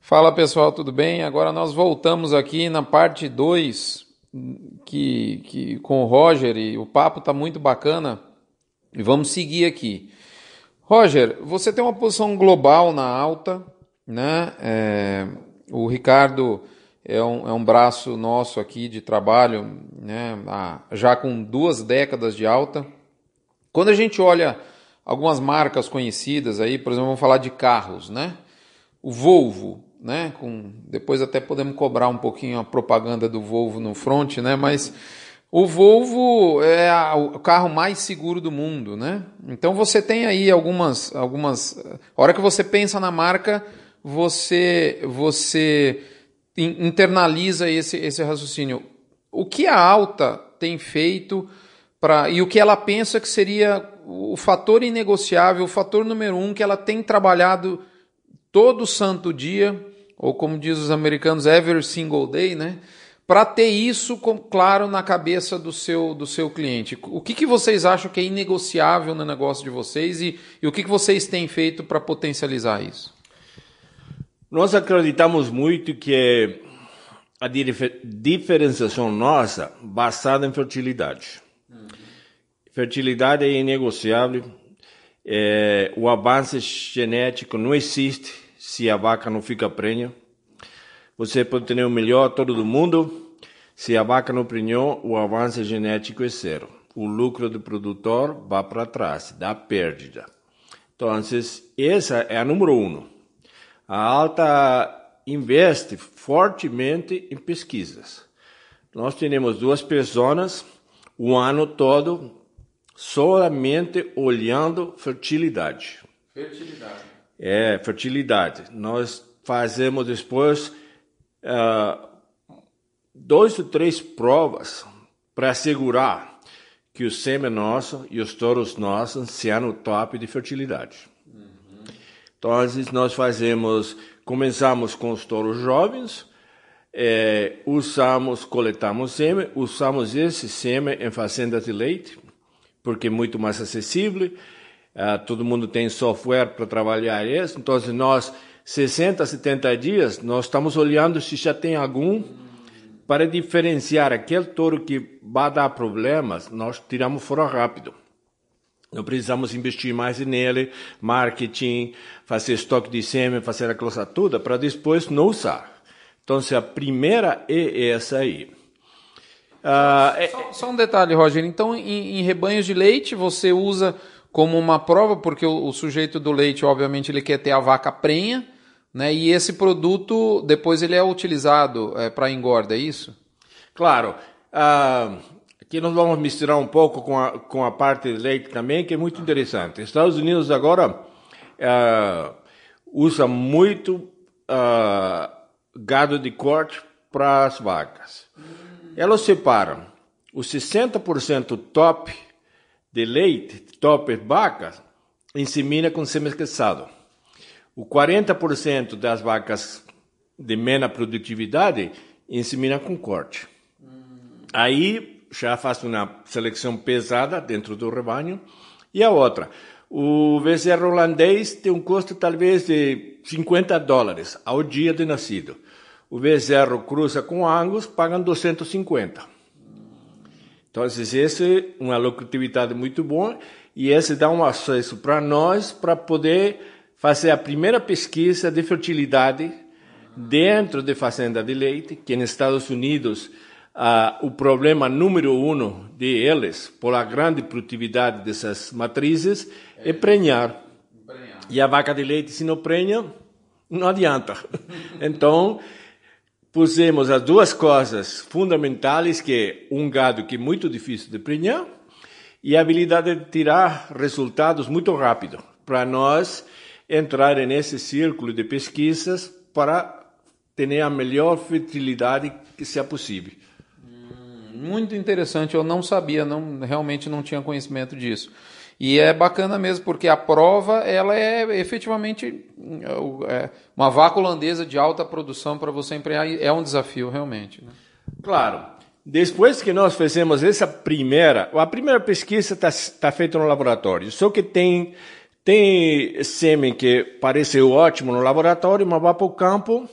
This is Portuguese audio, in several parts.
Fala pessoal, tudo bem? Agora nós voltamos aqui na parte 2 que, que, com o Roger e o papo está muito bacana e vamos seguir aqui. Roger, você tem uma posição global na alta, né? É, o Ricardo é um, é um braço nosso aqui de trabalho, né? já com duas décadas de alta. Quando a gente olha algumas marcas conhecidas aí, por exemplo, vamos falar de carros, né? O Volvo, né? Com, depois até podemos cobrar um pouquinho a propaganda do Volvo no front, né? Mas o Volvo é o carro mais seguro do mundo, né? Então você tem aí algumas, algumas. A hora que você pensa na marca, você você internaliza esse, esse raciocínio. O que a Alta tem feito para e o que ela pensa que seria o fator inegociável, o fator número um que ela tem trabalhado todo santo dia, ou como diz os americanos, every single day, né? Para ter isso claro na cabeça do seu, do seu cliente. O que, que vocês acham que é inegociável no negócio de vocês e, e o que, que vocês têm feito para potencializar isso? Nós acreditamos muito que a diferenciação nossa basada em fertilidade. Uhum. Fertilidade é inegociável. É, o avanço genético não existe se a vaca não fica prenha. Você pode ter o melhor todo do mundo. Se a vaca não prenhou, o avanço genético é zero. O lucro do produtor vai para trás, dá perda. Então, essa é a número um. A alta investe fortemente em pesquisas. Nós temos duas pessoas o ano todo somente olhando fertilidade. Fertilidade. É, fertilidade. Nós fazemos depois uh, dois ou três provas para assegurar que o sêmen nosso e os touros nossos sejam o top de fertilidade. Uhum. Então, nós fazemos, começamos com os touros jovens, é, usamos, coletamos sêmen, usamos esse sêmen em fazendas de leite, porque é muito mais acessível, uh, todo mundo tem software para trabalhar isso, então nós, 60, 70 dias, nós estamos olhando se já tem algum, para diferenciar aquele touro que vai dar problemas, nós tiramos fora rápido. Não precisamos investir mais nele, marketing, fazer estoque de sêmen, fazer a coisa toda, para depois não usar. Então, a primeira é essa aí. É, só, só, um detalhe, Roger. Então, em, em, rebanhos de leite, você usa como uma prova, porque o, o, sujeito do leite, obviamente, ele quer ter a vaca prenha, né? E esse produto, depois ele é utilizado é, para engorda, é isso? Claro. Ah, aqui nós vamos misturar um pouco com a, com a parte de leite também, que é muito interessante. Estados Unidos agora ah, usa muito... Ah, gado de corte para as vacas. Elas separam os 60% top de leite, top vacas, insemina com semi-esqueçado. O 40% das vacas de menor produtividade insemina com corte. Aí já faz uma seleção pesada dentro do rebanho. E a outra, o bezerro holandês tem um custo talvez de 50 dólares ao dia de nascido. O bezerro cruza com Angus, pagam 250. Então, esse é uma lucratividade muito boa e esse dá um acesso para nós para poder fazer a primeira pesquisa de fertilidade dentro de fazenda de leite, que nos Estados Unidos ah, o problema número um deles, por a grande produtividade dessas matrizes, é prenhar. E a vaca de leite, se não prenha, não adianta. Então, pusemos as duas coisas fundamentais, que é um gado que é muito difícil de prenhar e a habilidade de tirar resultados muito rápido, para nós entrar nesse círculo de pesquisas para ter a melhor fertilidade que seja possível. Muito interessante, eu não sabia, não realmente não tinha conhecimento disso. E é bacana mesmo, porque a prova ela é efetivamente é, uma vaca holandesa de alta produção para você empregar. É um desafio, realmente. Né? Claro. Depois que nós fizemos essa primeira, a primeira pesquisa está tá feita no laboratório, só que tem, Tem sêmen que pareceu ótimo no laboratório, mas vai para o campo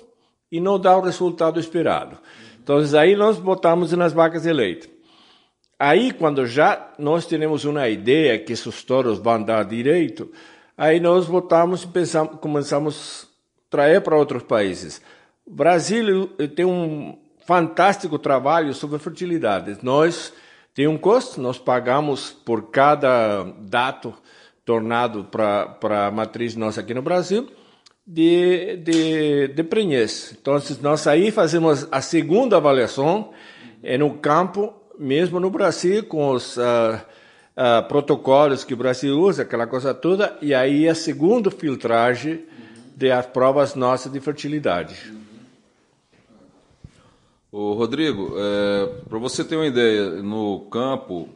e não dá o resultado esperado. Então, aí nós botamos nas vacas de leite. Aí, quando já nós temos uma ideia que esses touros vão dar direito, aí nós botamos e pensamos, começamos a trazer para outros países. O Brasil tem um fantástico trabalho sobre fertilidade. Nós tem um custo, nós pagamos por cada dado tornado para a matriz nossa aqui no Brasil de, de, de prenhez. Então, nós aí fazemos a segunda avaliação é no campo, mesmo no Brasil, com os uh, uh, protocolos que o Brasil usa, aquela coisa toda, e aí a segunda filtragem das provas nossas de fertilidade. Ô, Rodrigo, é, para você ter uma ideia, no campo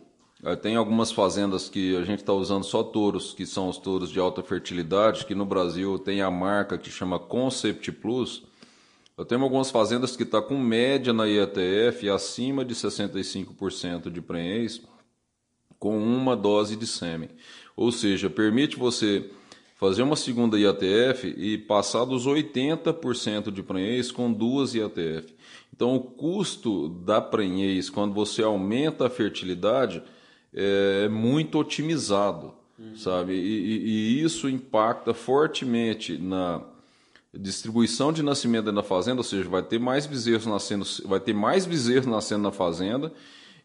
é, tem algumas fazendas que a gente está usando só touros, que são os touros de alta fertilidade, que no Brasil tem a marca que chama Concept Plus. Eu tenho algumas fazendas que está com média na IATF acima de 65% de prenhez com uma dose de sêmen. Ou seja, permite você fazer uma segunda IATF e passar dos 80% de prenhez com duas IATF. Então, o custo da prenhez, quando você aumenta a fertilidade, é muito otimizado, uhum. sabe? E, e, e, isso impacta fortemente na distribuição de nascimento da fazenda, ou seja, vai ter mais bezerros nascendo, vai ter mais bezerros nascendo na fazenda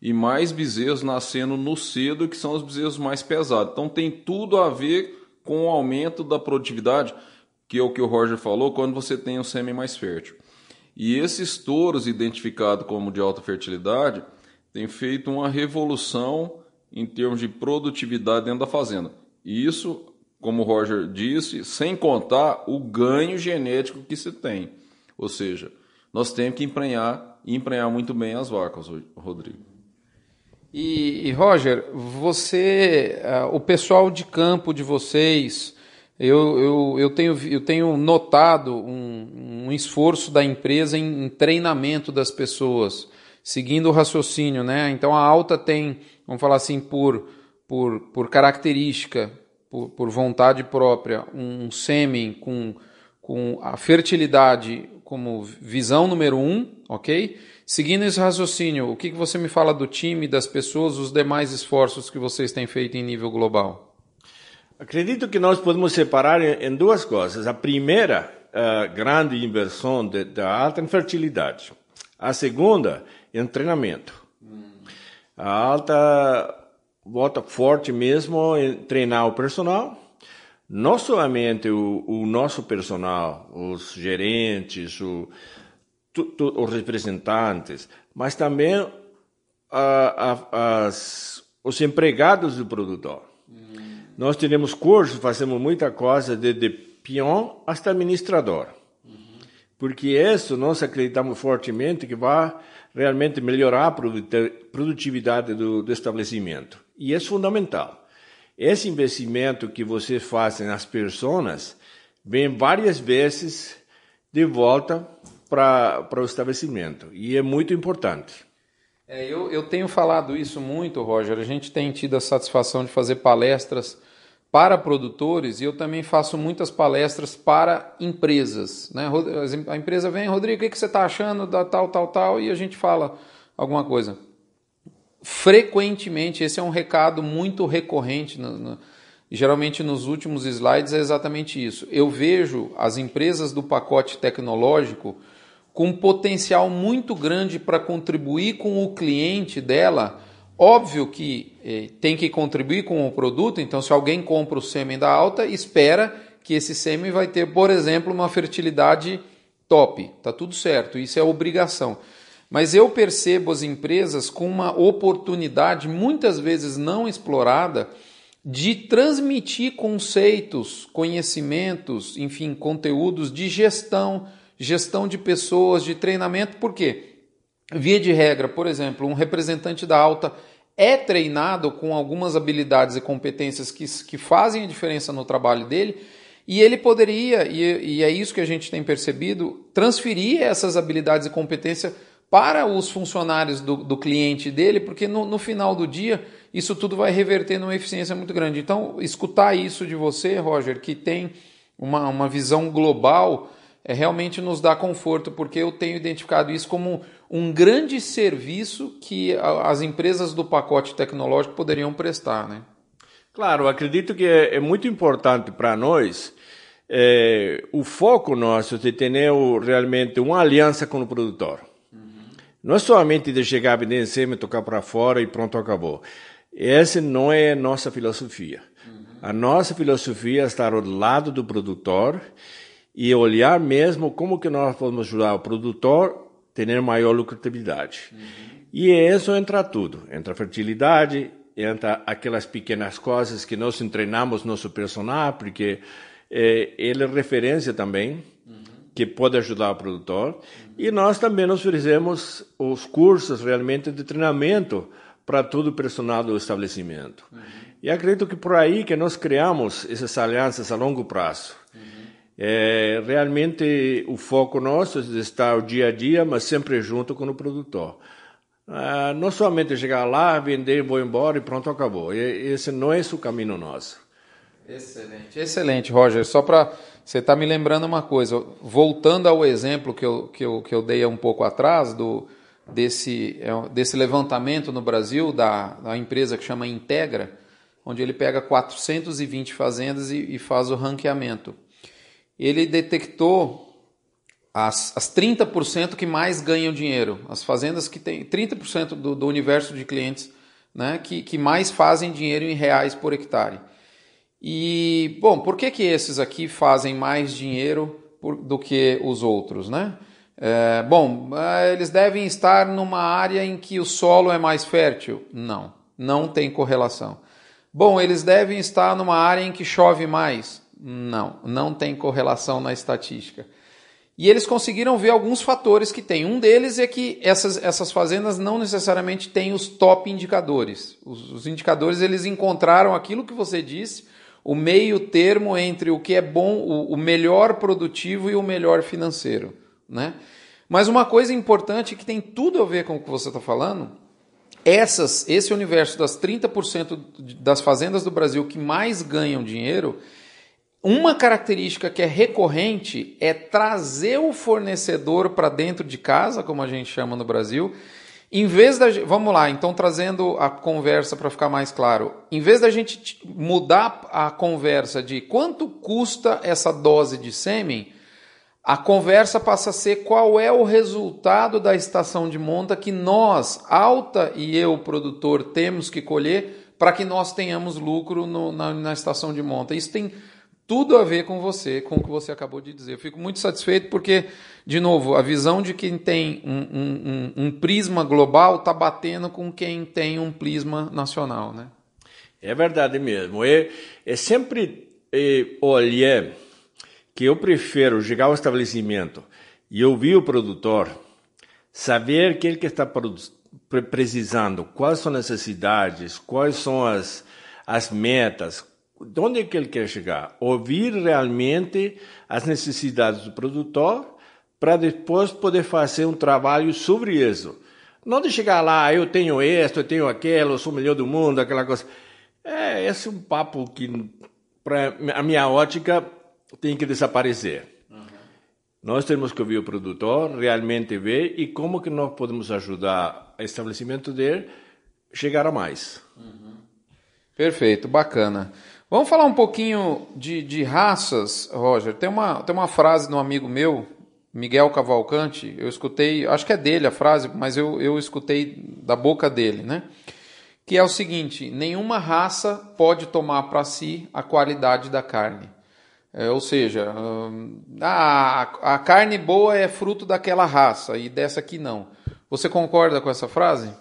e mais bezerros nascendo no cedo, que são os bezerros mais pesados. Então, tem tudo a ver com o aumento da produtividade, que é o que o Roger falou, quando você tem um sêmen mais fértil. E esses touros identificados como de alta fertilidade têm feito uma revolução em termos de produtividade dentro da fazenda. E isso, como o Roger disse, sem contar o ganho genético que se tem. Ou seja, nós temos que emprenhar emprenhar muito bem as vacas, Rodrigo. E, e Roger, você, uh, o pessoal de campo de vocês, eu, eu, eu, tenho, eu tenho notado um, um esforço da empresa em, em, treinamento das pessoas, seguindo o raciocínio, né? Então a alta tem, vamos falar assim, por, por, por característica, por, por vontade própria, um sêmen com, com a fertilidade como visão número um, ok? Seguindo esse raciocínio, o que, que você me fala do time, das pessoas, os demais esforços que vocês têm feito em nível global? Acredito que nós podemos separar em, duas coisas. A primeira, grande inversão da alta em fertilidade. A segunda, em treinamento. A alta volta forte mesmo em treinar o personal. Não somente o, o nosso personal, os gerentes, o, tu, tu, os representantes, mas também a, a, as, os empregados do produtor. Nós temos cursos, fazemos muita coisa, desde peão até administrador. Porque isso nós acreditamos fortemente que vai realmente melhorar a produtividade do, do estabelecimento. E é fundamental. Esse investimento que você faz nas pessoas vem várias vezes de volta para o estabelecimento. E é muito importante. É, eu, eu tenho falado isso muito, Roger. A gente tem tido a satisfação de fazer palestras para produtores e eu também faço muitas palestras para empresas. Né? A empresa vem, Rodrigo, o que você está achando da tal, tal, tal, e a gente fala alguma coisa. Frequentemente, esse é um recado muito recorrente, no, no, geralmente nos últimos slides é exatamente isso. Eu vejo as empresas do pacote tecnológico com potencial muito grande para contribuir com o cliente dela. Óbvio que eh, tem que contribuir com o produto, então se alguém compra o sêmen da alta, espera que esse sêmen vai ter, por exemplo, uma fertilidade top. Tá tudo certo, isso é obrigação. Mas eu percebo as empresas com uma oportunidade muitas vezes não explorada de transmitir conceitos, conhecimentos, enfim, conteúdos de gestão, gestão de pessoas, de treinamento, por quê? Via de regra, por exemplo, um representante da alta é treinado com algumas habilidades e competências que, que fazem a diferença no trabalho dele, e ele poderia, e, e é isso que a gente tem percebido, transferir essas habilidades e competências para os funcionários do, do cliente dele, porque no, no final do dia isso tudo vai reverter numa eficiência muito grande. Então, escutar isso de você, Roger, que tem uma, uma visão global, é, realmente nos dá conforto, porque eu tenho identificado isso como um grande serviço que as empresas do pacote tecnológico poderiam prestar. Né? Claro, acredito que é, é muito importante para nós é, o foco nosso de ter realmente uma aliança com o produtor. Não é somente de chegar, vender sêmen, tocar para fora e pronto, acabou. Essa não é a nossa filosofia. Uhum. A nossa filosofia é estar ao lado do produtor e olhar mesmo como que nós podemos ajudar o produtor a ter maior lucratividade. Uhum. E isso entra tudo. Entra fertilidade, entra aquelas pequenas coisas que nós treinamos nosso personal, porque é, ele é referência também, uhum. Que pode ajudar o produtor. Uhum. E nós também oferecemos os cursos realmente de treinamento para todo o personal do estabelecimento. Uhum. E acredito que por aí que nós criamos essas alianças a longo prazo. É, realmente o foco nosso é estar o dia a dia, mas sempre junto com o produtor. Ah, não somente chegar lá, vender, vou embora e pronto, acabou. E, esse não é o caminho nosso. Excelente, excelente, Roger. Só para você estar tá me lembrando uma coisa, voltando ao exemplo que eu, que eu, que eu dei um pouco atrás do, desse, é, desse levantamento no Brasil da, da empresa que chama Integra, onde ele pega 420 fazendas e, e faz o ranqueamento ele detectou as, as 30% que mais ganham dinheiro, as fazendas que têm 30% do, do universo de clientes né, que, que mais fazem dinheiro em reais por hectare. E, bom, por que, que esses aqui fazem mais dinheiro por, do que os outros, né? É, bom, é, eles devem estar numa área em que o solo é mais fértil? Não, não tem correlação. Bom, eles devem estar numa área em que chove mais? Não, não tem correlação na estatística. E eles conseguiram ver alguns fatores que tem. Um deles é que essas, essas fazendas não necessariamente têm os top indicadores. Os, os, indicadores eles encontraram aquilo que você disse, o meio termo entre o que é bom, o, melhor produtivo e o melhor financeiro. Né? Mas uma coisa importante que tem tudo a ver com o que você está falando, essas, esse universo das 30% das fazendas do Brasil que mais ganham dinheiro, uma característica que é recorrente é trazer o fornecedor para dentro de casa, como a gente chama no Brasil. Em vez da vamos lá, então trazendo a conversa para ficar mais claro, em vez da gente mudar a conversa de quanto custa essa dose de sêmen, a conversa passa a ser qual é o resultado da estação de monta que nós, alta e eu, produtor, temos que colher para que nós tenhamos lucro no, na, na estação de monta. Isso tem tudo a ver com você, com o que você acabou de dizer. Eu fico muito satisfeito porque, de novo, a visão de quem tem um, um, um, prisma global está batendo com quem tem um prisma nacional, né? É verdade mesmo. É, é sempre é, olhar que eu prefiro chegar ao estabelecimento e ouvir o produtor, saber que ele está precisando, quais são as necessidades, quais são as, as metas, onde é que ele quer chegar? Ouvir realmente as necessidades do produtor para depois poder fazer um trabalho sobre isso. Não de chegar lá, eu tenho isso, eu tenho aquilo, eu sou o melhor do mundo, aquela coisa. É, esse é um papo que, para a minha ótica, tem que desaparecer. Uhum. Nós temos que ouvir o produtor, realmente ver e como que nós podemos ajudar o estabelecimento dele chegar a mais. Uhum. Perfeito, bacana. Vamos falar um pouquinho de, de raças, Roger. Tem uma, tem uma frase de um amigo meu, Miguel Cavalcante, eu escutei, acho que é dele a frase, mas eu, eu escutei da boca dele, né? Que é o seguinte: nenhuma raça pode tomar para si a qualidade da carne. É, ou seja, hum, a, a carne boa é fruto daquela raça e dessa aqui não. Você concorda com essa frase?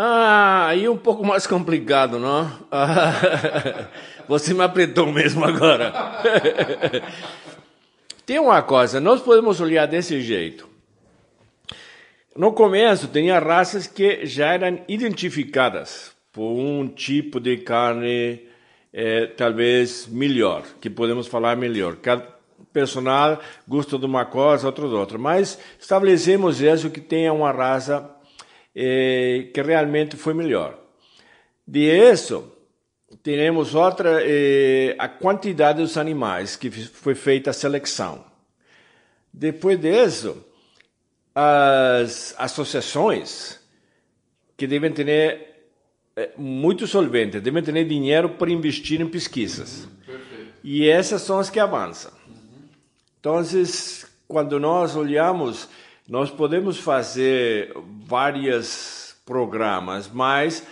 Ah, é um pouco mais complicado, não? você me apertou mesmo agora. Tem uma coisa, nós podemos olhar desse jeito. No começo, tinha raças que já eram identificadas por um tipo de carne é, talvez melhor, que podemos falar melhor. Cada personal gosta de uma coisa, outro de outra. Mas estabelecemos isso que tenha uma raça eh, que realmente foi melhor. De isso, temos outra, eh, a quantidade dos animais que foi feita a seleção. Depois disso, as associações que devem ter eh, muito solvente, devem ter dinheiro para investir em pesquisas. Uhum, e essas são as que avançam. Uhum. Então, quando nós olhamos, nós podemos fazer vários programas, mas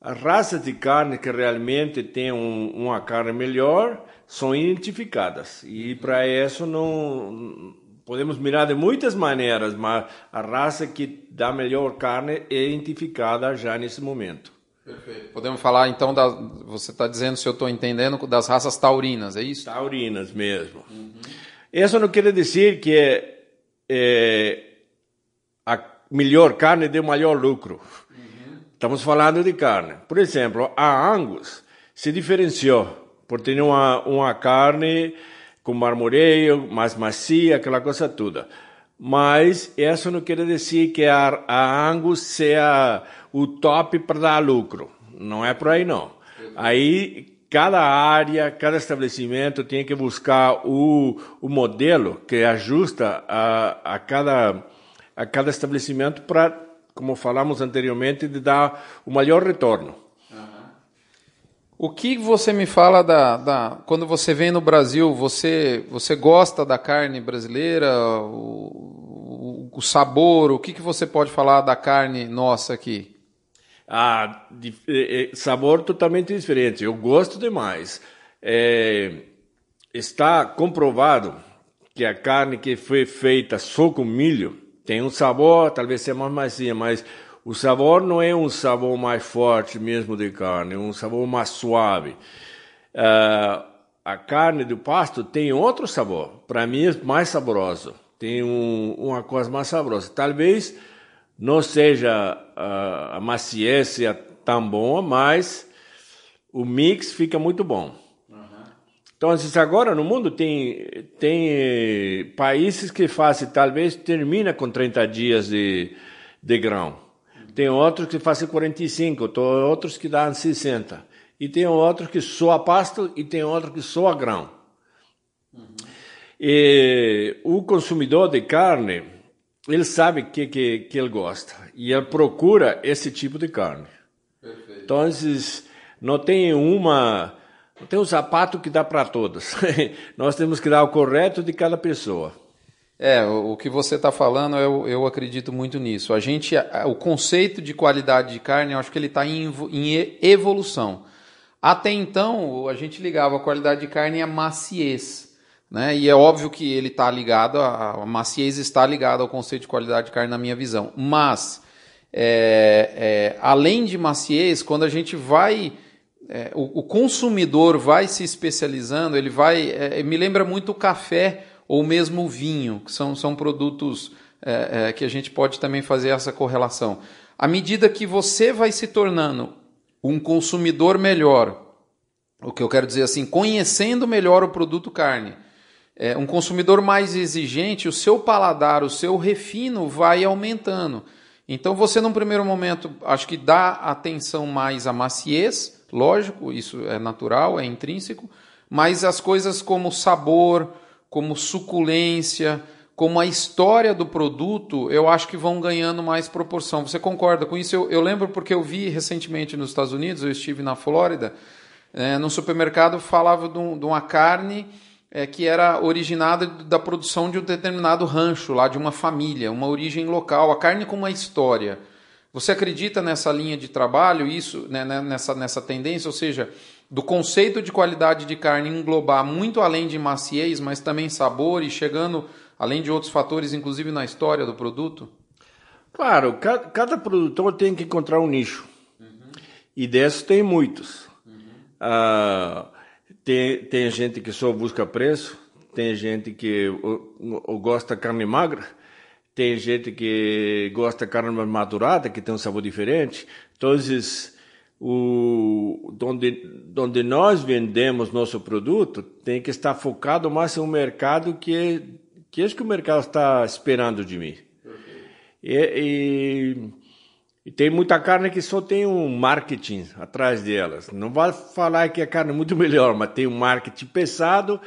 a raça de carne que realmente tem um, uma carne melhor são identificadas. E para isso não podemos mirar de muitas maneiras, mas a raça que dá melhor carne é identificada já nesse momento. Perfeito. Podemos falar então da. Você está dizendo, se eu estou entendendo, das raças taurinas, é isso? Taurinas mesmo. Uhum. Isso não quer dizer que é, a melhor carne dê maior lucro. Estamos falando de carne. Por exemplo, a Angus se diferenciou por ter uma, uma carne com marmoreio, mais macia, aquela coisa toda. Mas isso não quer dizer que a, a Angus seja o top para dar lucro. Não é por aí, não. Aí, cada área, cada estabelecimento tem que buscar o, o modelo que ajusta a, a, cada, a cada estabelecimento para como falamos anteriormente, de dar o maior retorno. O que você me fala da, da, quando você vem no Brasil? Você você gosta da carne brasileira? O, o, o sabor? O que, que você pode falar da carne nossa aqui? Ah, de, é, sabor totalmente diferente. Eu gosto demais. É, está comprovado que a carne que foi feita só com milho tem um sabor, talvez seja mais macia, mas o sabor não é um sabor mais forte mesmo de carne, é um sabor mais suave. Uh, a carne do pasto tem outro sabor, para mim é mais saboroso, tem um, uma coisa mais saborosa. Talvez não seja uh, a maciez tão boa, mas o mix fica muito bom. Então, agora no mundo tem, tem eh, países que fazem, talvez termina com 30 dias de, de grão. Tem outros que fazem 45, outros que dão 60. E tem outros que só a pasto e tem outros que só a grão. Uhum. E o consumidor de carne, ele sabe que, que, que ele gosta. E ele procura esse tipo de carne. Perfeito. Então, não tem uma não tem um sapato que dá para todos. Nós temos que dar o correto de cada pessoa. É, o, que você está falando, eu, eu acredito muito nisso. A gente, o conceito de qualidade de carne, eu acho que ele está em, em evolução. Até então, a gente ligava a qualidade de carne à maciez. Né? E é óbvio que ele está ligado, a, a maciez está ligada ao conceito de qualidade de carne na minha visão. Mas, é, é, além de maciez, quando a gente vai é, o, o, consumidor vai se especializando, ele vai. É, me lembra muito o café ou mesmo o vinho, que são, são produtos é, é, que a gente pode também fazer essa correlação. À medida que você vai se tornando um consumidor melhor, o que eu quero dizer assim, conhecendo melhor o produto carne, é, um consumidor mais exigente, o seu paladar, o seu refino vai aumentando. Então você, num primeiro momento, acho que dá atenção mais à maciez Lógico, isso é natural, é intrínseco, mas as coisas como sabor, como suculência, como a história do produto, eu acho que vão ganhando mais proporção. Você concorda com isso? Eu, eu lembro porque eu vi recentemente nos Estados Unidos, eu estive na Flórida, é, no supermercado falava de, um, de uma carne é, que era originada da produção de um determinado rancho, lá de uma família, uma origem local, a carne com uma história. Você acredita nessa linha de trabalho, isso, né, né, nessa, nessa tendência, ou seja, do conceito de qualidade de carne englobar muito além de maciez, mas também sabor e chegando além de outros fatores, inclusive na história do produto? Claro, cada, cada produtor tem que encontrar um nicho. Uhum. E desses tem muitos. Uhum. Ah, tem, tem gente que só busca preço, tem gente que ou, ou gosta de carne magra, tem gente que gosta de carne mais madurada, que tem um sabor diferente. Então, o, onde, onde nós vendemos nosso produto tem que estar focado mais um mercado que, que é que o mercado está esperando de mim. E, e, E tem muita carne que só tem um marketing atrás delas. Não vai falar que a carne é muito melhor, mas tem um marketing pesado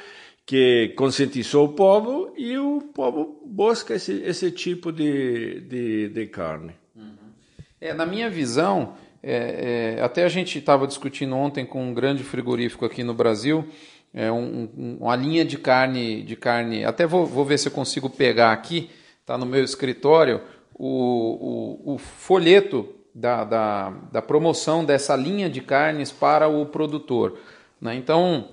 que conscientizou o povo e o povo busca esse, esse tipo de, de, de carne. Uhum. É, na minha visão, é, é, até a gente estava discutindo ontem com um grande frigorífico aqui no Brasil, é, um, um, uma linha de carne, de carne. Até vou, vou ver se eu consigo pegar aqui, está no meu escritório, o, o, o folheto da, da, da, promoção dessa linha de carnes para o produtor. Né? Então,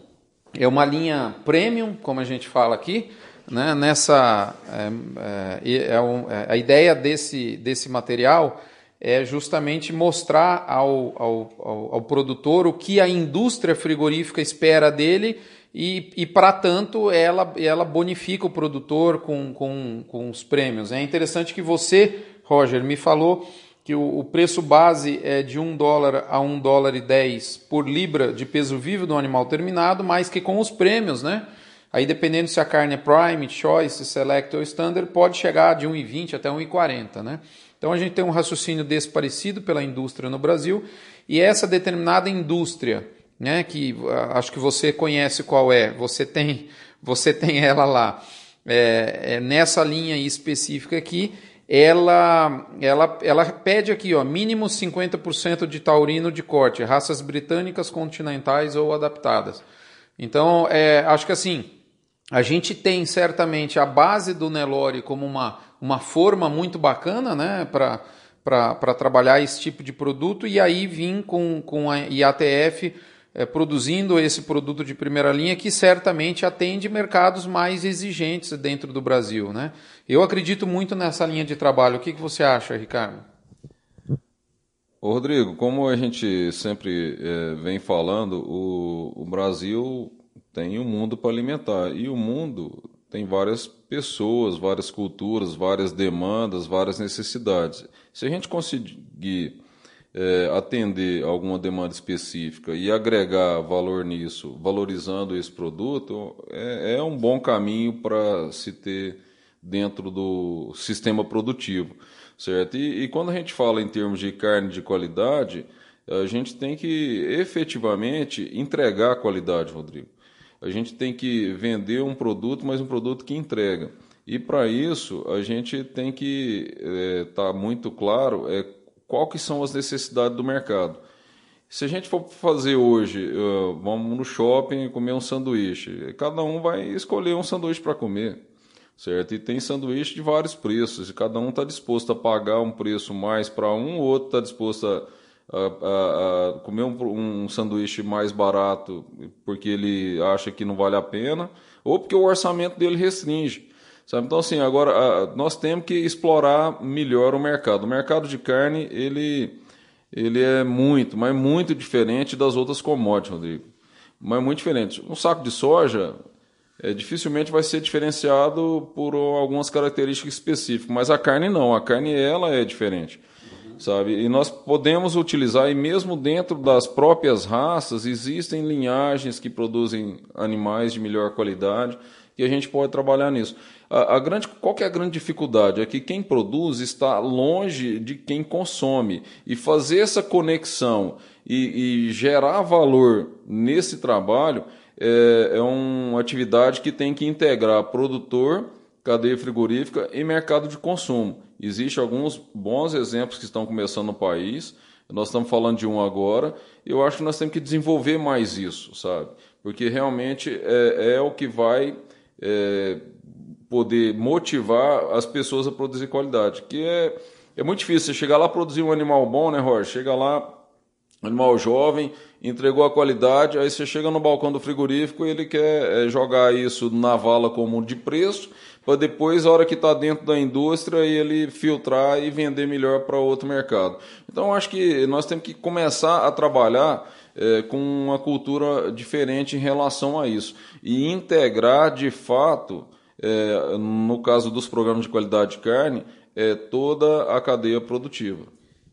é uma linha premium, como a gente fala aqui. Né? Nessa, é, é, é um, é, a ideia desse, desse material é justamente mostrar ao, ao, ao, ao, produtor o que a indústria frigorífica espera dele e, e para tanto, ela, ela bonifica o produtor com, com, com os prêmios. É interessante que você, Roger, me falou que o, o preço base é de 1 dólar a 1 dólar e 10 por libra de peso vivo do animal terminado, mas que com os prêmios, né? Aí dependendo se a carne é Prime, Choice, Select ou Standard, pode chegar de 1,20 até 1,40, né? Então a gente tem um raciocínio desse parecido pela indústria no Brasil e essa determinada indústria, né, que ah, acho que você conhece qual é, você tem, você tem ela lá, é, é nessa linha específica aqui, ela, ela, ela pede aqui, ó, mínimo 50% de taurino de corte, raças britânicas, continentais ou adaptadas. Então, é, acho que assim, a gente tem certamente a base do Nelore como uma, uma forma muito bacana né, para trabalhar esse tipo de produto e aí vir com, com a IATF é, produzindo esse produto de primeira linha que certamente atende mercados mais exigentes dentro do Brasil. Né? Eu acredito muito nessa linha de trabalho. O que, que você acha, Ricardo? Ô Rodrigo, como a gente sempre é, vem falando, o, o Brasil tem um mundo para alimentar e o mundo tem várias pessoas, várias culturas, várias demandas, várias necessidades. Se a gente conseguir é, atender alguma demanda específica e agregar valor nisso, valorizando esse produto, é, é um bom caminho para se ter dentro do sistema produtivo, certo? E, e quando a gente fala em termos de carne de qualidade, a gente tem que efetivamente entregar qualidade, Rodrigo. A gente tem que vender um produto, mas um produto que entrega. E para isso a gente tem que estar é, tá muito claro é, qual que são as necessidades do mercado. Se a gente for fazer hoje, vamos no shopping comer um sanduíche, cada um vai escolher um sanduíche para comer, certo? E tem sanduíche de vários preços, e cada um está disposto a pagar um preço mais para um, o outro está disposto a, a, a, a comer um, um, sanduíche mais barato porque ele acha que não vale a pena, ou porque o orçamento dele restringe. Sabe? Então, assim, agora nós temos que explorar melhor o mercado. O mercado de carne, ele, ele é muito, mas muito diferente das outras commodities, Rodrigo. Mas muito diferente. Um saco de soja é, dificilmente vai ser diferenciado por algumas características específicas, mas a carne não. A carne, ela é diferente. Sabe? E nós podemos utilizar, e mesmo dentro das próprias raças, existem linhagens que produzem animais de melhor qualidade e a gente pode trabalhar nisso. A, a, grande, qual que é a grande dificuldade? É que quem produz está longe de quem consome. E fazer essa conexão e, e gerar valor nesse trabalho é, é uma atividade que tem que integrar produtor, cadeia frigorífica e mercado de consumo. Existem alguns bons exemplos que estão começando no país. Nós estamos falando de um agora. Eu acho que nós temos que desenvolver mais isso, sabe? Porque realmente é, é o que vai é, poder motivar as pessoas a produzir qualidade. Que é, é muito difícil você chegar lá produzir um animal bom, né, Roger? Chega lá, animal jovem, entregou a qualidade, aí você chega no balcão do frigorífico e ele quer é, jogar isso na vala como de preço, para depois, a hora que está dentro da indústria, ele filtrar e vender melhor para outro mercado. Então, acho que nós temos que começar a trabalhar é, com uma cultura diferente em relação a isso. E integrar, de fato, é, no caso dos programas de qualidade de carne, é, toda a cadeia produtiva.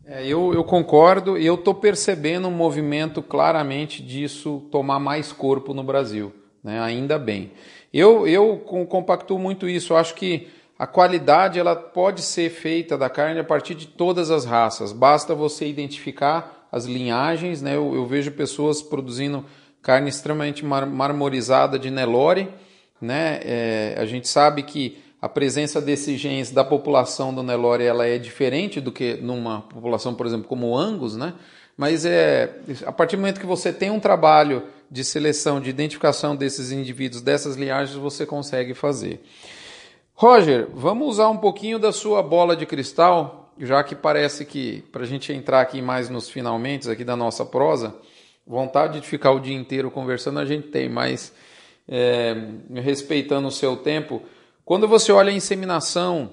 É, eu, eu concordo e eu estou percebendo um movimento claramente disso tomar mais corpo no Brasil, né? ainda bem. Eu, eu compactuo muito isso, eu acho que a qualidade ela pode ser feita da carne a partir de todas as raças. Basta você identificar as linhagens, né? Eu, eu vejo pessoas produzindo carne extremamente mar marmorizada de Nelore, né? É, a gente sabe que a presença desses genes da população do Nelore ela é diferente do que numa população, por exemplo, como Angus, né? Mas é a partir do momento que você tem um trabalho de seleção, de identificação desses indivíduos, dessas linhagens, você consegue fazer. Roger, vamos usar um pouquinho da sua bola de cristal, já que parece que, para a gente entrar aqui mais nos finalmente aqui da nossa prosa, vontade de ficar o dia inteiro conversando a gente tem, mas é, respeitando o seu tempo, quando você olha a inseminação,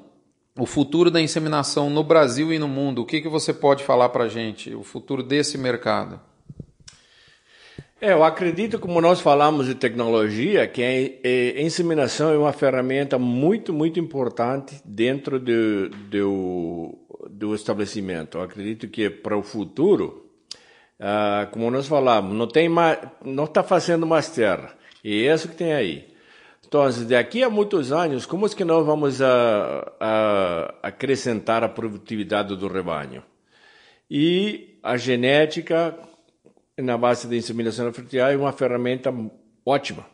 o futuro da inseminação no Brasil e no mundo, o que, que você pode falar para a gente, o futuro desse mercado? É, eu acredito, como nós falamos de tecnologia, que a inseminação é uma ferramenta muito, muito importante dentro do, do, do estabelecimento. Eu acredito que para o futuro, ah, como nós falamos, não tem mais, não está fazendo mais terra. E é isso que tem aí. Então, daqui a muitos anos, como é que nós vamos a, a acrescentar a produtividade do rebanho? E a genética na base da inseminação artificial é uma ferramenta ótima.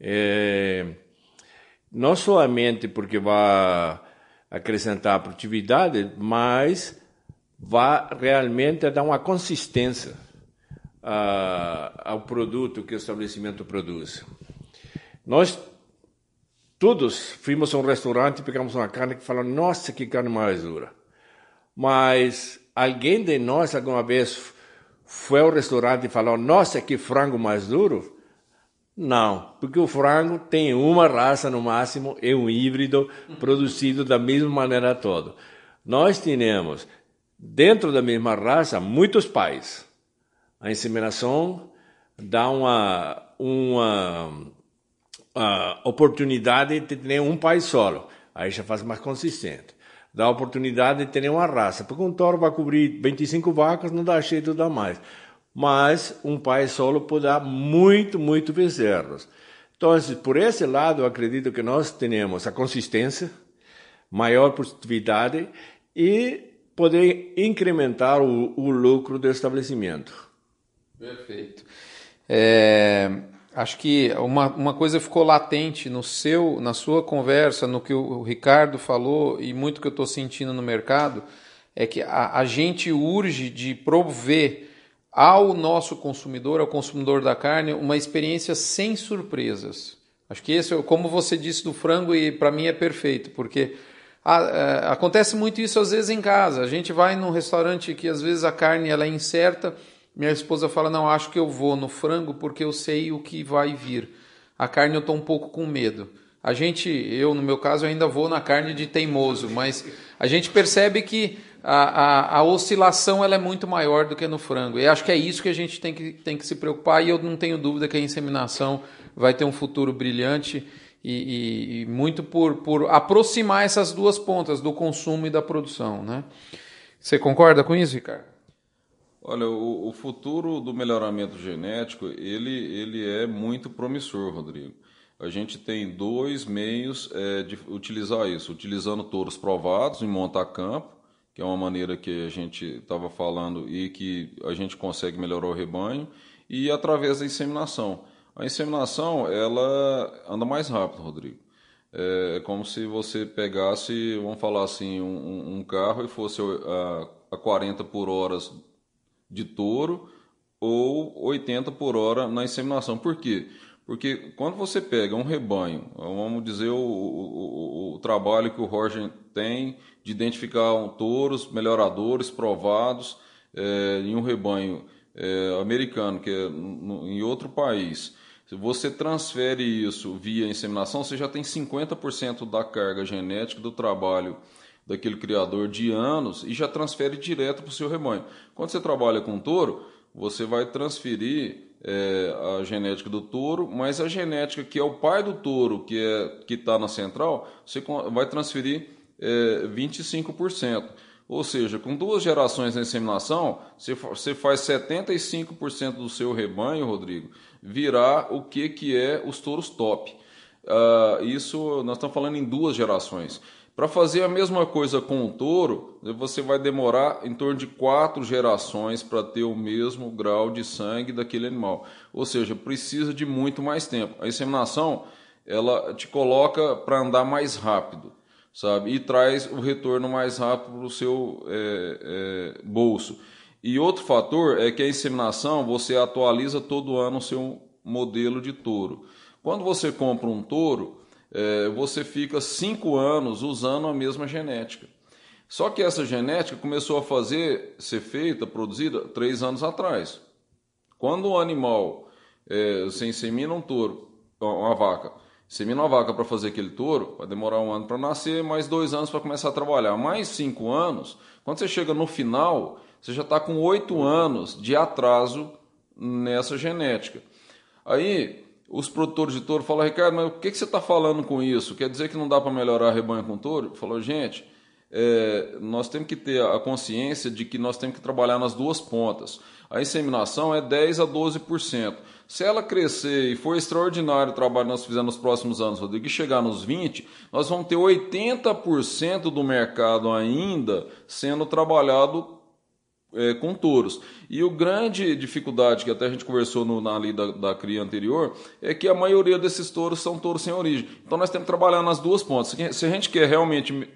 É, não somente porque vai acrescentar produtividade, mas vai realmente dar uma consistência uh, ao produto que o estabelecimento produz. Nós todos fomos a um restaurante pegamos uma carne que falamos, nossa, que carne mais dura. Mas alguém de nós alguma vez foi ao restaurante e falou: Nossa, que frango mais duro? Não, porque o frango tem uma raça no máximo, é um híbrido produzido da mesma maneira toda. Nós temos, dentro da mesma raça, muitos pais. A inseminação dá uma, uma uh, oportunidade de ter um pai solo. Aí já faz mais consistente dá a oportunidade de ter uma raça. Porque um touro vai cobrir 25 vacas, não dá de dar mais. Mas um pai solo pode dar muito, muito bezerros. Então, por esse lado, acredito que nós temos a consistência, maior produtividade e poder incrementar o, o lucro do estabelecimento. Perfeito. É, Acho que uma, uma coisa ficou latente no seu, na sua conversa, no que o Ricardo falou e muito que eu estou sentindo no mercado, é que a, a gente urge de prover ao nosso consumidor, ao consumidor da carne, uma experiência sem surpresas. Acho que esse, como você disse do frango, e para mim é perfeito, porque a, a, é, acontece muito isso às vezes em casa. A gente vai num restaurante que às vezes a carne ela é incerta minha esposa fala: Não, acho que eu vou no frango porque eu sei o que vai vir. A carne eu estou um pouco com medo. A gente, eu no meu caso, ainda vou na carne de teimoso, mas a gente percebe que a, a, a, oscilação ela é muito maior do que no frango. E acho que é isso que a gente tem que, tem que se preocupar. E eu não tenho dúvida que a inseminação vai ter um futuro brilhante e, e, e muito por, por aproximar essas duas pontas do consumo e da produção. Né? Você concorda com isso, Ricardo? Olha, o, o, futuro do melhoramento genético, ele, ele é muito promissor, Rodrigo. A gente tem dois meios é, de utilizar isso. Utilizando touros provados em montar campo, que é uma maneira que a gente estava falando e que a gente consegue melhorar o rebanho, e através da inseminação. A inseminação, ela anda mais rápido, Rodrigo. É, é como se você pegasse, vamos falar assim, um, um carro e fosse a, a 40 por horas de touro ou 80 por hora na inseminação. Por quê? Porque quando você pega um rebanho, vamos dizer o, o, o, o trabalho que o Roger tem de identificar um, touros, melhoradores provados é, em um rebanho é, americano, que é no, em outro país, se você transfere isso via inseminação, você já tem 50% da carga genética do trabalho daquele criador de anos e já transfere direto para o seu rebanho. Quando você trabalha com touro, você vai transferir é, a genética do touro, mas a genética que é o pai do touro, que é que está na central, você vai transferir é, 25%. Ou seja, com duas gerações na inseminação, você, você faz 75% do seu rebanho, Rodrigo, virar o que, que é os touros top. uh, isso nós estamos falando em duas gerações. Para fazer a mesma coisa com o touro, você vai demorar em torno de quatro gerações para ter o mesmo grau de sangue daquele animal. Ou seja, precisa de muito mais tempo. A inseminação ela te coloca para andar mais rápido, sabe? E traz o retorno mais rápido para o seu é, é, bolso. E outro fator é que a inseminação você atualiza todo ano o seu modelo de touro. Quando você compra um touro, é, você fica cinco anos usando a mesma genética. Só que essa genética começou a fazer, ser feita, produzida três anos atrás. Quando o animal, é, você insemina um touro, uma vaca, insemina uma vaca para fazer aquele touro, vai demorar um ano para nascer, mais dois anos para começar a trabalhar, mais cinco anos. Quando você chega no final, você já está com oito anos de atraso nessa genética. Aí os produtores de touro falam, Ricardo, mas o que, que você está falando com isso? Quer dizer que não dá para melhorar rebanho com touro? Falou, gente, é, nós temos que ter a consciência de que nós temos que trabalhar nas duas pontas. A inseminação é 10 a 12%. Se ela crescer e for extraordinário o trabalho que nós fizemos nos próximos anos, Rodrigo, e chegar nos 20, nós vamos ter 80% do mercado ainda sendo trabalhado é, com touros. E o grande dificuldade que até a gente conversou no, na lei da, da cria anterior é que a maioria desses touros são touros sem origem. Então nós temos que trabalhar nas duas pontas. Se a gente quer realmente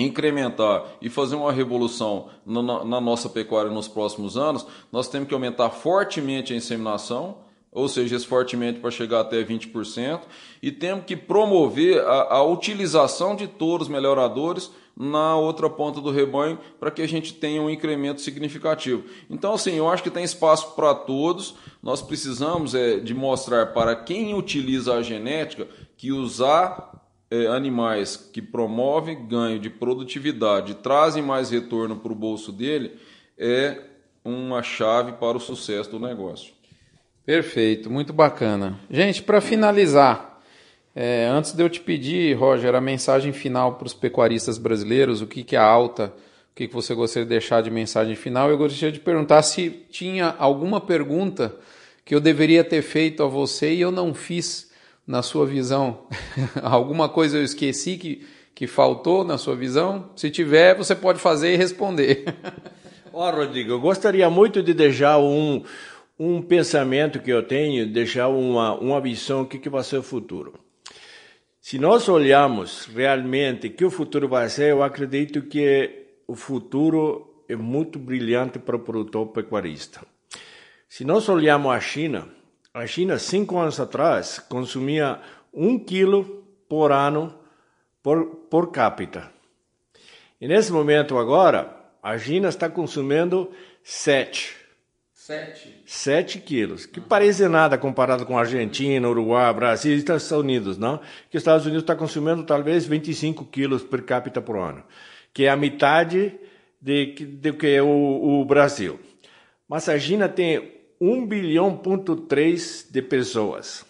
incrementar e fazer uma revolução na, na nossa pecuária nos próximos anos, nós temos que aumentar fortemente a inseminação ou seja, fortemente para chegar até 20%, e temos que promover a, a, utilização de touros melhoradores na outra ponta do rebanho para que a gente tenha um incremento significativo. Então, assim, eu acho que tem espaço para todos. Nós precisamos é, de mostrar para quem utiliza a genética que usar animais que promovem ganho de produtividade, trazem mais retorno para o bolso dele, é uma chave para o sucesso do negócio. Perfeito, muito bacana. Gente, para finalizar, é, antes de eu te pedir, Roger, a mensagem final para os pecuaristas brasileiros, o que, que é alta, o que, que você gostaria de deixar de mensagem final, eu gostaria de perguntar se tinha alguma pergunta que eu deveria ter feito a você e eu não fiz na sua visão. alguma coisa eu esqueci que, que faltou na sua visão? Se tiver, você pode fazer e responder. Ó, Rodrigo, eu gostaria muito de deixar um, um pensamento que eu tenho, deixar uma, uma visão, o que, que vai ser o futuro. Se nós olharmos realmente que o futuro vai ser, eu acredito que o futuro é muito brilhante para o produtor pecuarista. Se nós olharmos a China, a China, cinco anos atrás, consumia um quilo por ano por, por capita. E nesse momento agora, a China está consumindo sete. Sete. Sete quilos, que parece nada comparado com Argentina, Uruguai, Brasil e Estados Unidos, não? Que os Estados Unidos está consumindo talvez 25 quilos per capita por ano, que é a metade de, do que é o, o Brasil. Mas a China tem 1 bilhão ponto 3 de pessoas.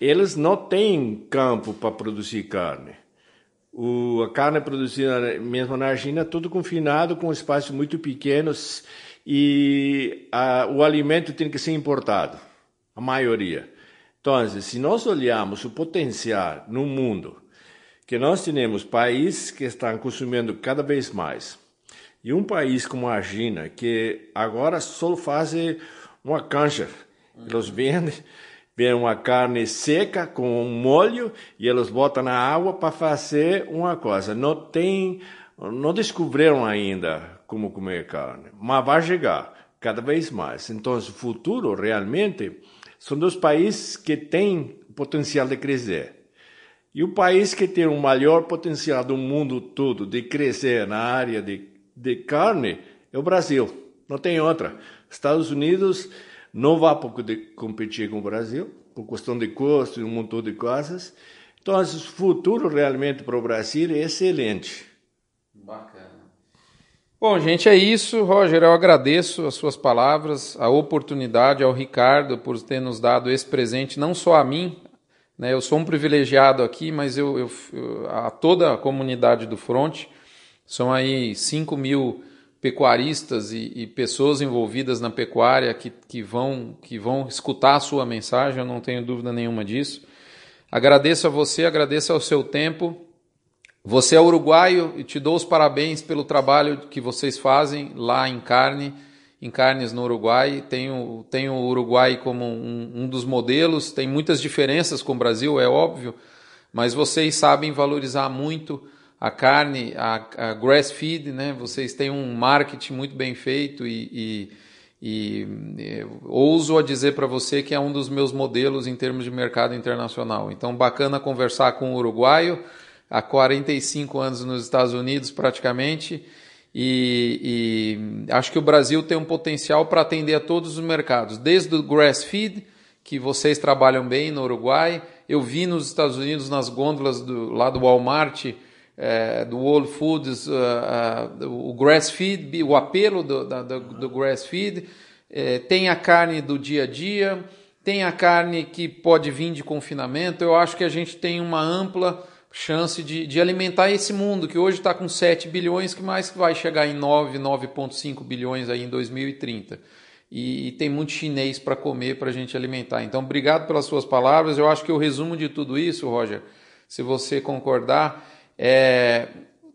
Eles não têm campo para produzir carne. O, a carne produzida mesmo na é tudo confinado com espaços muito pequenos e a, o alimento tem que ser importado, a maioria. Então, se nós olharmos o potencial no mundo, que nós temos países que estão consumindo cada vez mais, e um país como a China, que agora só faz uma cancha, eles vendem, vendem uma carne seca com um molho e eles botam na água para fazer uma coisa. Não tem, não descobriram ainda como comer carne, mas vai chegar cada vez mais. Então, o futuro realmente são dos países que têm potencial de crescer. E o país que tem o maior potencial do mundo todo de crescer na área de, de carne é o Brasil. Não tem outra. Estados Unidos não vai poder competir com o Brasil, por questão de custo e um montão de coisas. Então, o futuro realmente para o Brasil é excelente. Bacana. Bom, gente, é isso. Roger, eu agradeço as suas palavras, a oportunidade ao Ricardo por ter nos dado esse presente, não só a mim, né? Eu sou um privilegiado aqui, mas eu, eu, a toda a comunidade do Front. São aí 5 mil pecuaristas e, e, pessoas envolvidas na pecuária que, que, vão, que vão escutar a sua mensagem, eu não tenho dúvida nenhuma disso. Agradeço a você, agradeço ao seu tempo. Você é uruguaio e te dou os parabéns pelo trabalho que vocês fazem lá em carne, em carnes no Uruguai. Tenho, tenho o Uruguai como um, um dos modelos, tem muitas diferenças com o Brasil, é óbvio, mas vocês sabem valorizar muito a carne, a, a grass feed, né? Vocês têm um marketing muito bem feito e, e, e ouso a dizer para você que é um dos meus modelos em termos de mercado internacional. Então, bacana conversar com o uruguaio, há 45 anos nos Estados Unidos praticamente, e, e acho que o Brasil tem um potencial para atender a todos os mercados, desde o grass feed, que vocês trabalham bem no Uruguai. Eu vi nos Estados Unidos, nas gôndolas do, lá do Walmart, é, do World Foods, uh, uh, o grass feed, o apelo do, do, do grass feed, é, tem a carne do dia a dia, tem a carne que pode vir de confinamento. Eu acho que a gente tem uma ampla chance de, de alimentar esse mundo que hoje está com 7 bilhões, que mais vai chegar em 9, 9,5 bilhões aí em 2030. E, e tem muito chinês para comer para a gente alimentar. Então, obrigado pelas suas palavras. Eu acho que o resumo de tudo isso, Roger, se você concordar, é,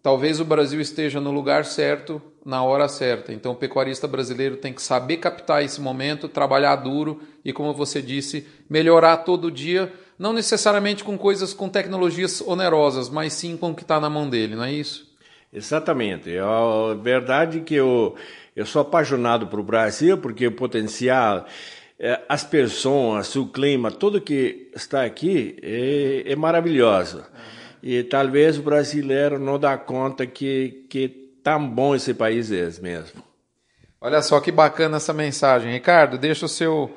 talvez o Brasil esteja no lugar certo, na hora certa. Então, o pecuarista brasileiro tem que saber captar esse momento, trabalhar duro e, como você disse, melhorar todo dia, não necessariamente com coisas com tecnologias onerosas, mas sim com o que está na mão dele, não é isso? Exatamente. É a verdade que eu, eu sou apaixonado por Brasil, porque o potencial, é, as pessoas, o clima, tudo que está aqui é, é maravilhoso. E talvez o brasileiro não dá conta que, que tão bom esse país é mesmo. Olha só que bacana essa mensagem. Ricardo, deixa o seu.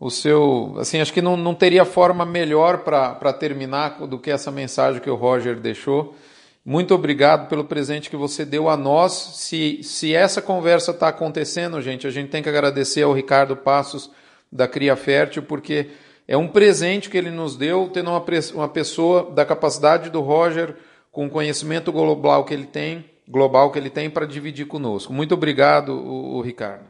O seu assim, acho que não, não teria forma melhor para terminar do que essa mensagem que o Roger deixou. Muito obrigado pelo presente que você deu a nós. Se, se essa conversa está acontecendo, gente, a gente tem que agradecer ao Ricardo Passos da Cria Fértil, porque é um presente que ele nos deu, tendo uma, uma pessoa da capacidade do Roger, com o conhecimento global que ele tem, global que ele tem para dividir conosco. Muito obrigado, o, o Ricardo.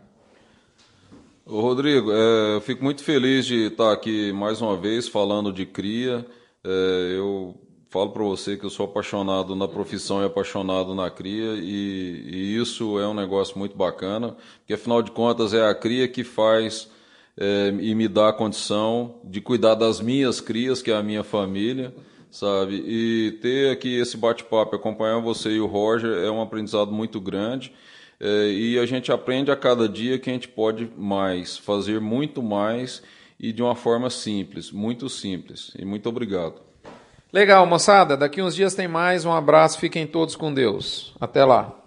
Ô Rodrigo, é, eu fico muito feliz de estar aqui mais uma vez falando de cria. É, eu falo para você que eu sou apaixonado na profissão e apaixonado na cria, e, e, isso é um negócio muito bacana, porque afinal de contas é a cria que faz é, e me dá a condição de cuidar das minhas crias, que é a minha família, sabe? E ter aqui esse bate-papo, acompanhar você e o Roger é um aprendizado muito grande. É, e a gente aprende a cada dia que a gente pode mais, fazer muito mais e de uma forma simples, muito simples. E muito obrigado. Legal, moçada. Daqui uns dias tem mais. Um abraço. Fiquem todos com Deus. Até lá.